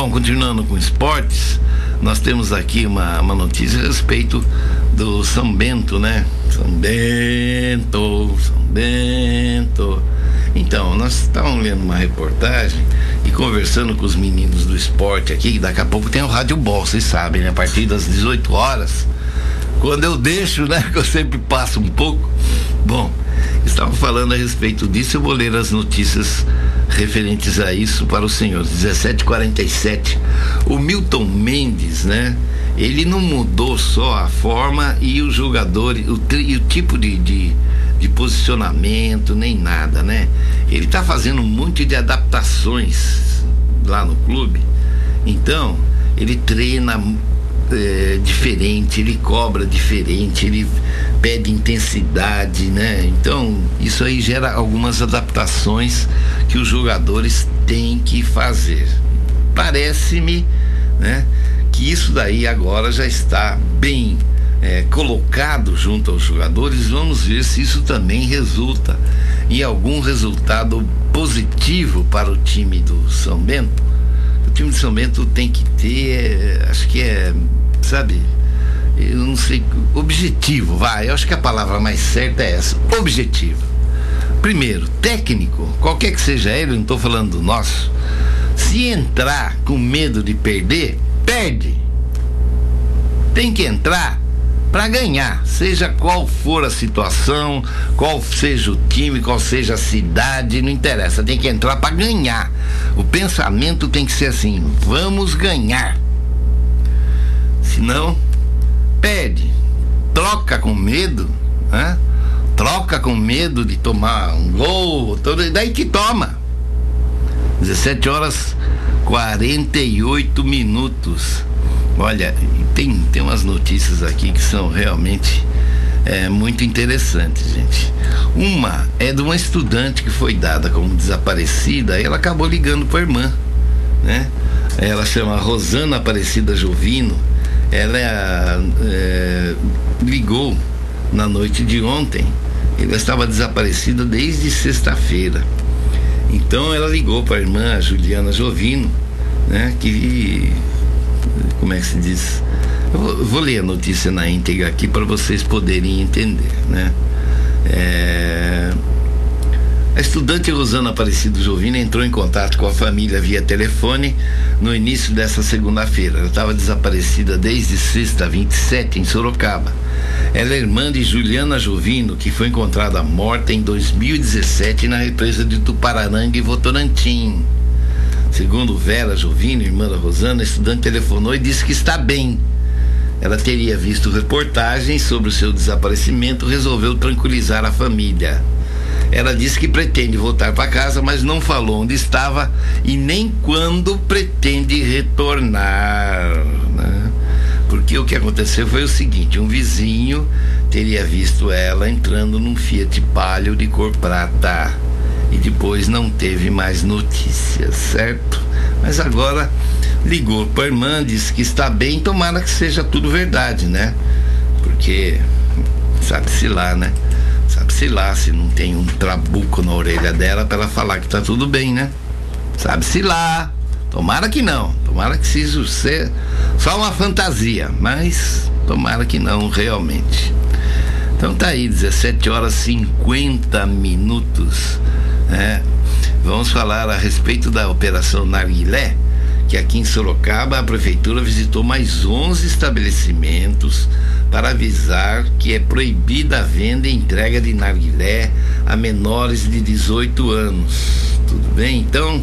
Bom, continuando com esportes, nós temos aqui uma, uma notícia a respeito do São Bento, né? São Bento, São Bento. Então, nós estávamos lendo uma reportagem e conversando com os meninos do esporte aqui, que daqui a pouco tem o Rádio Bol, vocês sabem, né? A partir das 18 horas. Quando eu deixo, né? Que eu sempre passo um pouco. Bom, estavam falando a respeito disso, eu vou ler as notícias referentes a isso para o senhor. 1747. O Milton Mendes, né? Ele não mudou só a forma e o jogador, o, tri, o tipo de, de, de, posicionamento, nem nada, né? Ele está fazendo um monte de adaptações lá no clube. Então, ele treina é, diferente, ele cobra diferente, ele pede intensidade, né? Então, isso aí gera algumas adaptações que os jogadores têm que fazer. Parece-me, né, que isso daí agora já está bem é, colocado junto aos jogadores. Vamos ver se isso também resulta em algum resultado positivo para o time do São Bento. O time do São Bento tem que ter, é, acho que é, sabe, eu não sei, objetivo, vai, eu acho que a palavra mais certa é essa, objetivo. Primeiro, técnico, qualquer que seja ele, não estou falando do nosso, se entrar com medo de perder, perde. Tem que entrar para ganhar, seja qual for a situação, qual seja o time, qual seja a cidade, não interessa, tem que entrar para ganhar. O pensamento tem que ser assim: vamos ganhar. Senão, pede, troca com medo, né? troca com medo de tomar um gol, todo, daí que toma. 17 horas 48 minutos. Olha, tem, tem umas notícias aqui que são realmente é, muito interessantes, gente. Uma é de uma estudante que foi dada como desaparecida e ela acabou ligando para a irmã, né? Ela chama Rosana Aparecida Jovino ela é, ligou na noite de ontem. Ela estava desaparecida desde sexta-feira. Então ela ligou para a irmã Juliana Jovino, né? Que como é que se diz? Vou, vou ler a notícia na íntegra aqui para vocês poderem entender, né? É, a estudante Rosana Aparecido Jovina entrou em contato com a família via telefone no início dessa segunda-feira. Ela estava desaparecida desde sexta, 27, em Sorocaba. Ela é irmã de Juliana Jovino, que foi encontrada morta em 2017 na represa de Tuparananga e Votorantim. Segundo Vera Jovino, irmã da Rosana, a estudante telefonou e disse que está bem. Ela teria visto reportagens sobre o seu desaparecimento, resolveu tranquilizar a família. Ela disse que pretende voltar para casa, mas não falou onde estava e nem quando pretende retornar. Né? Porque o que aconteceu foi o seguinte: um vizinho teria visto ela entrando num Fiat Palio de cor prata e depois não teve mais notícias, certo? Mas agora ligou para a irmã, disse que está bem, tomara que seja tudo verdade, né? Porque sabe-se lá, né? Sabe-se lá se não tem um trabuco na orelha dela para ela falar que tá tudo bem, né? Sabe-se lá. Tomara que não. Tomara que isso ser só uma fantasia, mas tomara que não realmente. Então tá aí, 17 horas 50 minutos. Né? Vamos falar a respeito da Operação Narguilé, que aqui em Sorocaba a prefeitura visitou mais 11 estabelecimentos para avisar que é proibida a venda e entrega de narguilé a menores de 18 anos. Tudo bem? Então,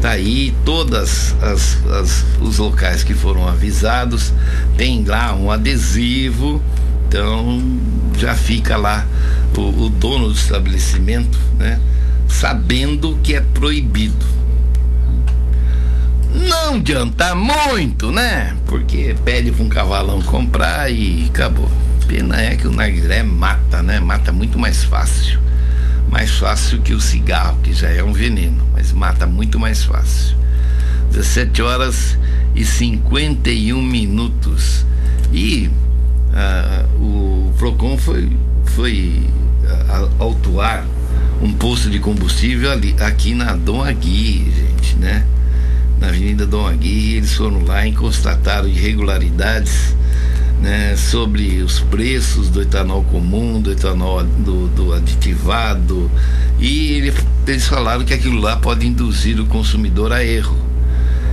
tá aí todas as, as os locais que foram avisados tem lá um adesivo então já fica lá o, o dono do estabelecimento né sabendo que é proibido não adianta muito, né? Porque pede para um cavalão comprar e acabou. Pena é que o narguilé mata, né? Mata muito mais fácil. Mais fácil que o cigarro, que já é um veneno, mas mata muito mais fácil. 17 horas e 51 minutos. E uh, o Procon foi, foi uh, autuar um posto de combustível ali, aqui na Dom Agui, gente, né? Na Avenida Dom Aguirre, eles foram lá e constataram irregularidades né, sobre os preços do etanol comum, do etanol do, do aditivado, e ele, eles falaram que aquilo lá pode induzir o consumidor a erro.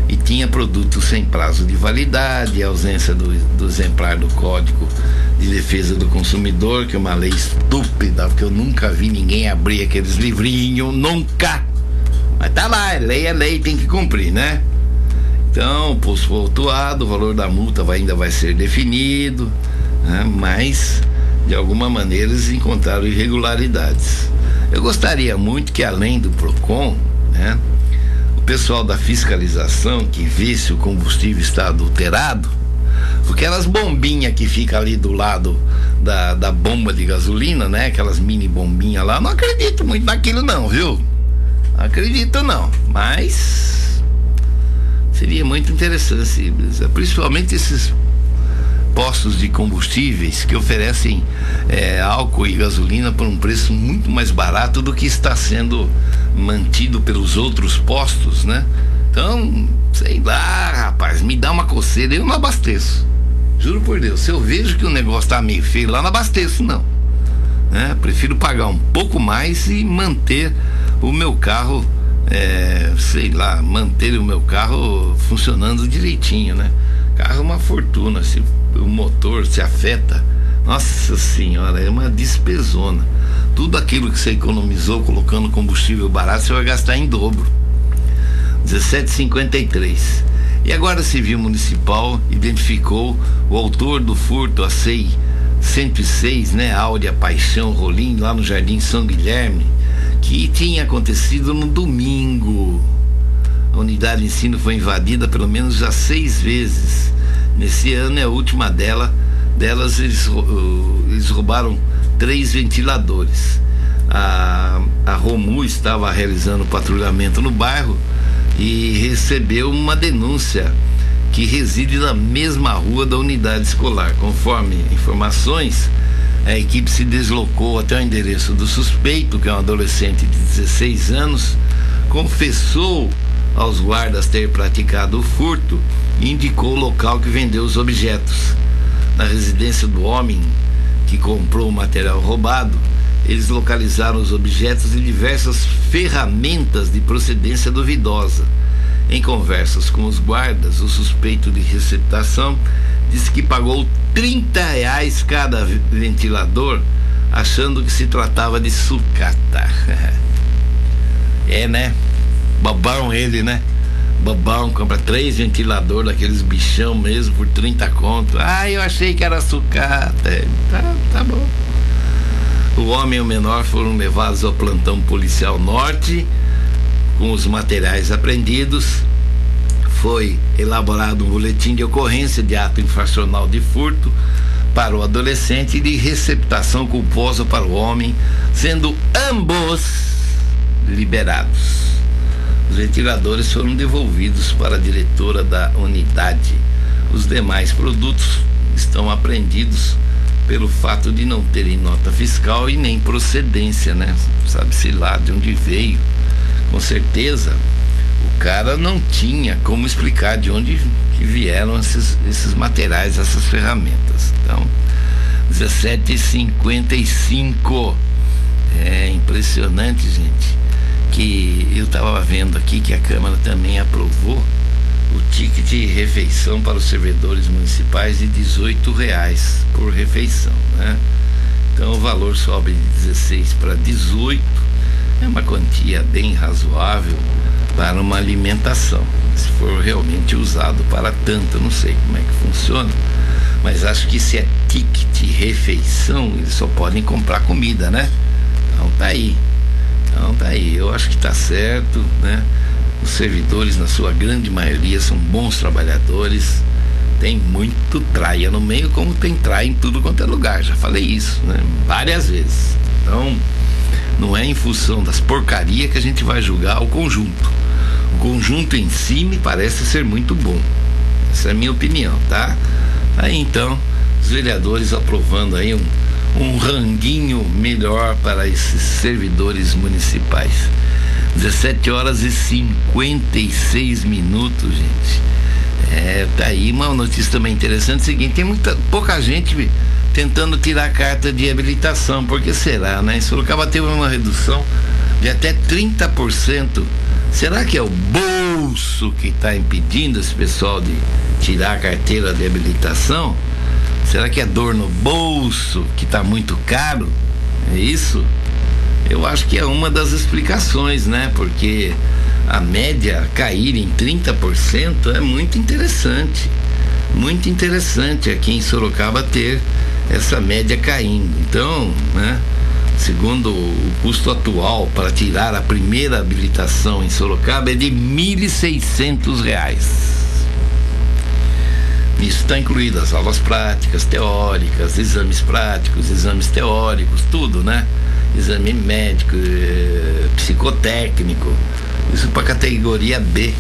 E tinha produtos sem prazo de validade, ausência do, do exemplar do Código de Defesa do Consumidor, que é uma lei estúpida, porque eu nunca vi ninguém abrir aqueles livrinhos, nunca. Mas tá lá, é lei é lei, tem que cumprir, né? Então, posto autuado, o valor da multa vai, ainda vai ser definido, né? mas de alguma maneira eles encontraram irregularidades. Eu gostaria muito que além do PROCON, né, o pessoal da fiscalização que vê se o combustível está adulterado, porque aquelas bombinhas que ficam ali do lado da, da bomba de gasolina, né? Aquelas mini bombinhas lá, não acredito muito naquilo não, viu? Acredito não, mas Seria muito interessante, principalmente esses postos de combustíveis que oferecem é, álcool e gasolina por um preço muito mais barato do que está sendo mantido pelos outros postos, né? Então, sei lá, rapaz, me dá uma coceira, eu não abasteço. Juro por Deus, se eu vejo que o negócio tá meio feio lá, não abasteço, não. Né? Prefiro pagar um pouco mais e manter o meu carro é, sei lá, manter o meu carro funcionando direitinho, né? Carro é uma fortuna, se o motor se afeta, nossa senhora, é uma despesona. Tudo aquilo que você economizou colocando combustível barato, você vai gastar em dobro. 17,53. E agora a Civil Municipal identificou o autor do furto a SEI 106, né? Áurea Paixão Rolim, lá no Jardim São Guilherme que tinha acontecido no domingo. A unidade de ensino foi invadida pelo menos já seis vezes. Nesse ano é a última dela, delas eles, eles roubaram três ventiladores. A, a Romu estava realizando patrulhamento no bairro e recebeu uma denúncia que reside na mesma rua da unidade escolar. Conforme informações, a equipe se deslocou até o endereço do suspeito, que é um adolescente de 16 anos, confessou aos guardas ter praticado o furto e indicou o local que vendeu os objetos. Na residência do homem que comprou o material roubado, eles localizaram os objetos e diversas ferramentas de procedência duvidosa. Em conversas com os guardas, o suspeito de receptação disse que pagou 30 reais cada ventilador, achando que se tratava de sucata. é, né? Babão ele, né? Babão compra três ventiladores daqueles bichão mesmo por 30 conto. Ah, eu achei que era sucata. É, tá, tá bom. O homem e o menor foram levados ao plantão policial norte com os materiais apreendidos foi elaborado um boletim de ocorrência de ato infracional de furto para o adolescente e de receptação culposa para o homem, sendo ambos liberados. Os ventiladores foram devolvidos para a diretora da unidade. Os demais produtos estão apreendidos pelo fato de não terem nota fiscal e nem procedência, né? Sabe-se lá de onde veio. Com certeza, o cara não tinha como explicar de onde que vieram esses, esses materiais, essas ferramentas. Então, 17,55. É impressionante, gente. Que eu estava vendo aqui que a Câmara também aprovou o ticket de refeição para os servidores municipais de 18 reais por refeição, né? Então o valor sobe de 16 para 18, é uma quantia bem razoável para uma alimentação. Se for realmente usado para tanto, não sei como é que funciona, mas acho que se é ticket refeição, eles só podem comprar comida, né? Então tá aí. Então tá aí. Eu acho que tá certo, né? Os servidores, na sua grande maioria, são bons trabalhadores. Tem muito traia no meio, como tem traia em tudo quanto é lugar. Já falei isso, né? Várias vezes. Então, não é em função das porcarias que a gente vai julgar o conjunto o conjunto em si me parece ser muito bom. Essa é a minha opinião, tá? Aí então, os vereadores aprovando aí um, um ranguinho melhor para esses servidores municipais. 17 horas e 56 minutos, gente. É, tá aí uma notícia também interessante. É o seguinte, tem muita, pouca gente tentando tirar a carta de habilitação. Por que será, né? Em Sorocaba teve uma redução de até 30%. Será que é o bolso que está impedindo esse pessoal de tirar a carteira de habilitação? Será que é dor no bolso que está muito caro? É isso? Eu acho que é uma das explicações, né? Porque a média cair em 30% é muito interessante. Muito interessante aqui em Sorocaba ter essa média caindo. Então, né? Segundo o custo atual para tirar a primeira habilitação em Sorocaba é de R$ 1.600. Nisso está incluído as aulas práticas, teóricas, exames práticos, exames teóricos, tudo, né? Exame médico, eh, psicotécnico, isso para categoria B.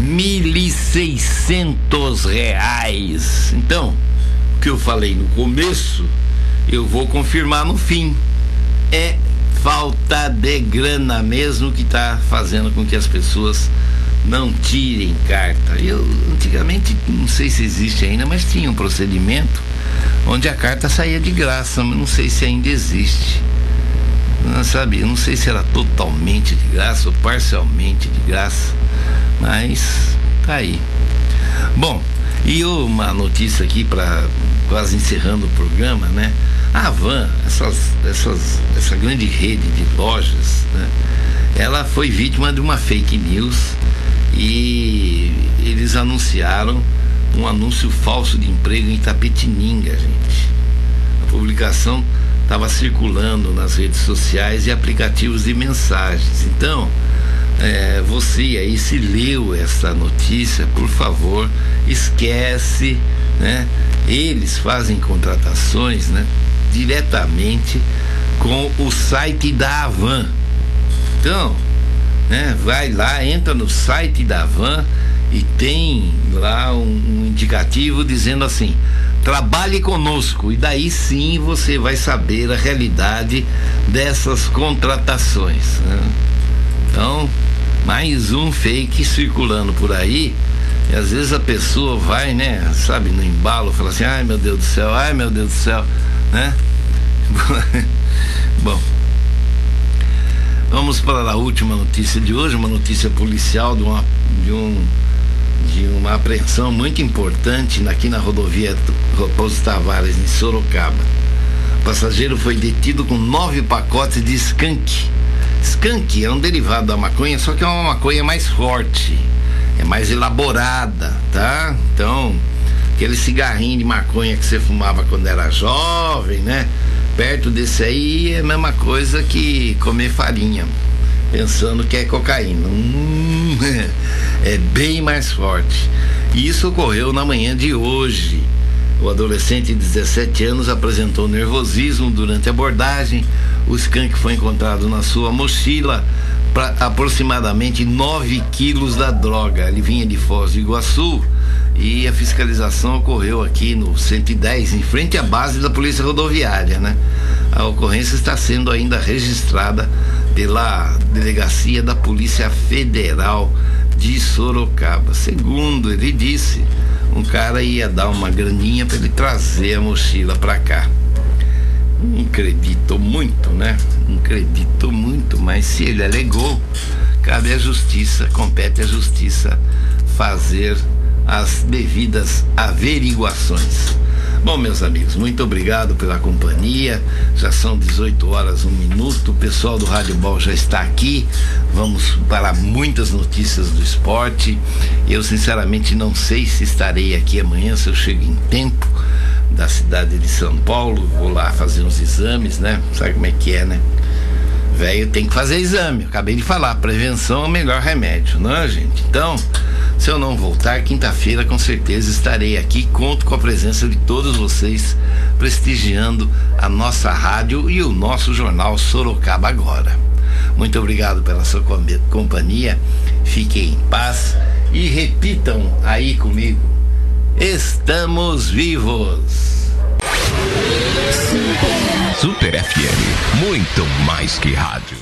1.600 reais. Então, o que eu falei no começo, eu vou confirmar no fim é falta de grana mesmo que está fazendo com que as pessoas não tirem carta. Eu antigamente, não sei se existe ainda, mas tinha um procedimento onde a carta saía de graça, mas não sei se ainda existe. Sabe, não sei se era totalmente de graça ou parcialmente de graça, mas tá aí. Bom, e uma notícia aqui para quase encerrando o programa, né? A Van, essas, essas, essa grande rede de lojas, né? ela foi vítima de uma fake news e eles anunciaram um anúncio falso de emprego em Tapetininga, gente. A publicação estava circulando nas redes sociais e aplicativos de mensagens. Então, é, você aí se leu essa notícia, por favor, esquece, né? Eles fazem contratações, né? diretamente com o site da Avan. Então, né, vai lá, entra no site da Avan e tem lá um, um indicativo dizendo assim: trabalhe conosco. E daí sim você vai saber a realidade dessas contratações. Né? Então, mais um fake circulando por aí. E às vezes a pessoa vai, né, sabe, no embalo, fala assim: ai meu Deus do céu, ai meu Deus do céu né? Bom, vamos para a última notícia de hoje, uma notícia policial de uma, de um, de uma apreensão muito importante aqui na rodovia Raposo Tavares, em Sorocaba. O passageiro foi detido com nove pacotes de skunk. Skunk é um derivado da maconha, só que é uma maconha mais forte, é mais elaborada, tá? Então, aquele cigarrinho de maconha que você fumava quando era jovem, né? Perto desse aí é a mesma coisa que comer farinha, pensando que é cocaína. Hum, é bem mais forte. E isso ocorreu na manhã de hoje. O adolescente de 17 anos apresentou nervosismo durante a abordagem. O skunk foi encontrado na sua mochila para aproximadamente 9 quilos da droga. Ele vinha de Foz do Iguaçu e a fiscalização ocorreu aqui no 110, em frente à base da Polícia Rodoviária, né? A ocorrência está sendo ainda registrada pela Delegacia da Polícia Federal de Sorocaba. Segundo ele disse, um cara ia dar uma graninha para ele trazer a mochila para cá. Não acredito muito, né? Não acredito muito, mas se ele alegou, cabe à justiça, compete à justiça fazer as devidas averiguações. Bom, meus amigos, muito obrigado pela companhia. Já são 18 horas, um minuto. O pessoal do Rádio Ball já está aqui. Vamos para muitas notícias do esporte. Eu, sinceramente, não sei se estarei aqui amanhã, se eu chego em tempo da cidade de São Paulo. Vou lá fazer uns exames, né? Sabe como é que é, né? Velho tem que fazer exame. Acabei de falar, prevenção é o melhor remédio, não é, gente? Então, se eu não voltar, quinta-feira com certeza estarei aqui. Conto com a presença de todos vocês, prestigiando a nossa rádio e o nosso jornal Sorocaba Agora. Muito obrigado pela sua companhia. Fiquem em paz e repitam aí comigo: Estamos vivos! Super FM, muito mais que rádio.